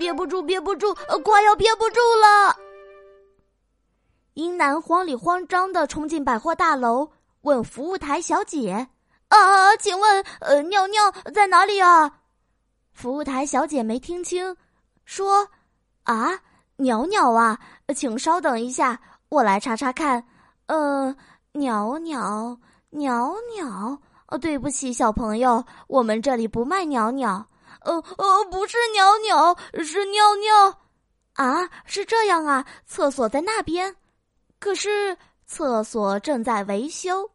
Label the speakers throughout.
Speaker 1: 憋不住，憋不住，快要憋不住了！英男慌里慌张的冲进百货大楼，问服务台小姐：“啊，请问，呃，尿尿在哪里啊？”服务台小姐没听清，说：“啊，鸟鸟啊，请稍等一下，我来查查看。嗯，鸟鸟，鸟鸟。哦，对不起，小朋友，我们这里不卖鸟鸟。呃呃，不是鸟鸟，是尿尿。啊，是这样啊，厕所在那边。”可是厕所正在维修，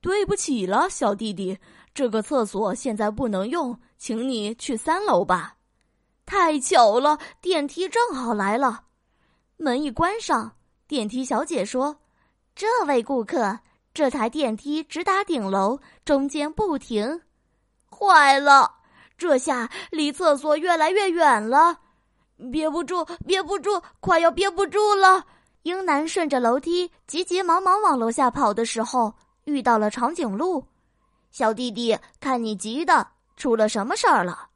Speaker 2: 对不起了，小弟弟，这个厕所现在不能用，请你去三楼吧。
Speaker 1: 太巧了，电梯正好来了，门一关上，电梯小姐说：“这位顾客，这台电梯直达顶楼，中间不停。”坏了，这下离厕所越来越远了，憋不住，憋不住，快要憋不住了。英男顺着楼梯急急忙忙往楼下跑的时候，遇到了长颈鹿。小弟弟，看你急的，出了什么事儿了？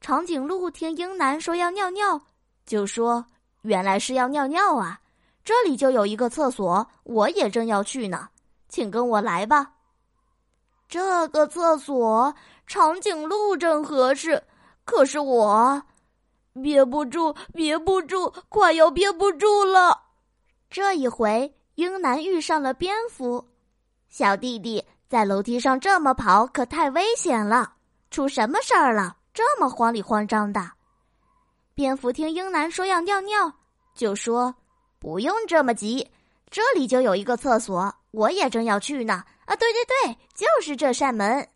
Speaker 1: 长颈鹿听英男说要尿尿，就说：“原来是要尿尿啊！这里就有一个厕所，我也正要去呢，请跟我来吧。”这个厕所，长颈鹿正合适，可是我憋不住，憋不住，快要憋不住了。这一回，英男遇上了蝙蝠。小弟弟在楼梯上这么跑，可太危险了。出什么事儿了？这么慌里慌张的。蝙蝠听英男说要尿尿，就说：“不用这么急，这里就有一个厕所，我也正要去呢。”啊，对对对，就是这扇门。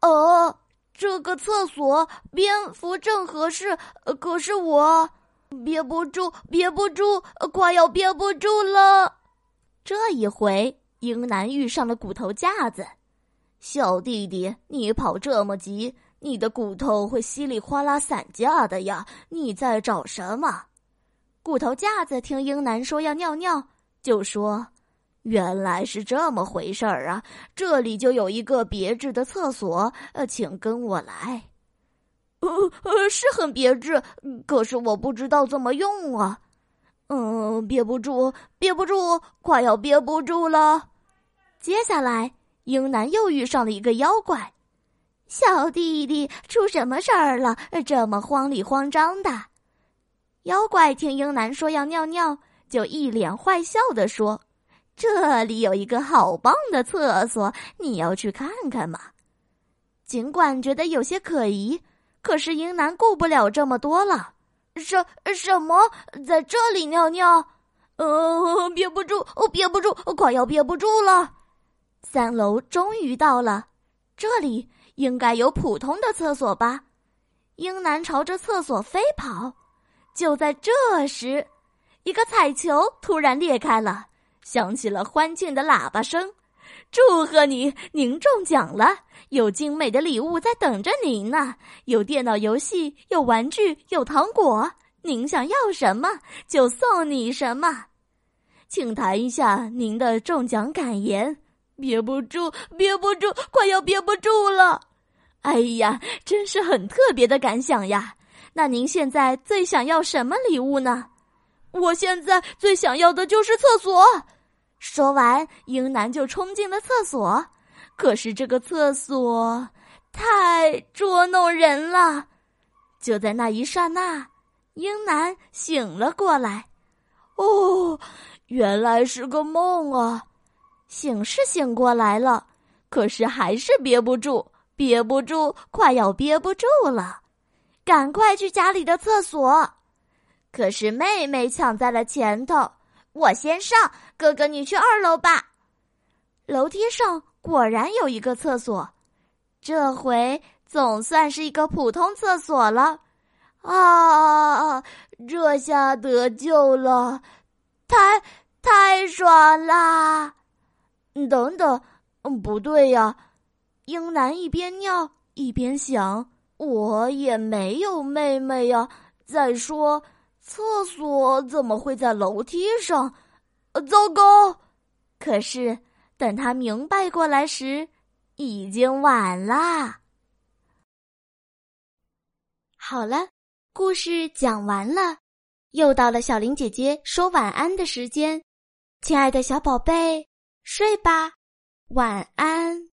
Speaker 1: 哦，这个厕所蝙蝠正合适，可是我。憋不住，憋不住，快要憋不住了。这一回，英男遇上了骨头架子。小弟弟，你跑这么急，你的骨头会稀里哗啦散架的呀！你在找什么？骨头架子听英男说要尿尿，就说：“原来是这么回事儿啊！这里就有一个别致的厕所，呃，请跟我来。”呃呃，是很别致，可是我不知道怎么用啊。嗯，憋不住，憋不住，快要憋不住了。接下来，英男又遇上了一个妖怪。小弟弟，出什么事儿了？这么慌里慌张的。妖怪听英男说要尿尿，就一脸坏笑的说：“这里有一个好棒的厕所，你要去看看吗？”尽管觉得有些可疑。可是英男顾不了这么多了，什什么在这里尿尿？呃，憋不住，憋不住，快要憋不住了。三楼终于到了，这里应该有普通的厕所吧？英男朝着厕所飞跑，就在这时，一个彩球突然裂开了，响起了欢庆的喇叭声。祝贺你，您中奖了！有精美的礼物在等着您呢，有电脑游戏，有玩具，有糖果。您想要什么，就送你什么。请谈一下您的中奖感言。憋不住，憋不住，快要憋不住了！哎呀，真是很特别的感想呀。那您现在最想要什么礼物呢？我现在最想要的就是厕所。说完，英男就冲进了厕所。可是这个厕所太捉弄人了。就在那一刹那，英男醒了过来。哦，原来是个梦啊！醒是醒过来了，可是还是憋不住，憋不住，快要憋不住了。赶快去家里的厕所。可是妹妹抢在了前头。我先上，哥哥你去二楼吧。楼梯上果然有一个厕所，这回总算是一个普通厕所了。啊，这下得救了，太太爽啦！等等，嗯不对呀，英男一边尿一边想，我也没有妹妹呀。再说。厕所怎么会在楼梯上？糟糕！可是等他明白过来时，已经晚啦。好了，故事讲完了，又到了小林姐姐说晚安的时间。亲爱的小宝贝，睡吧，晚安。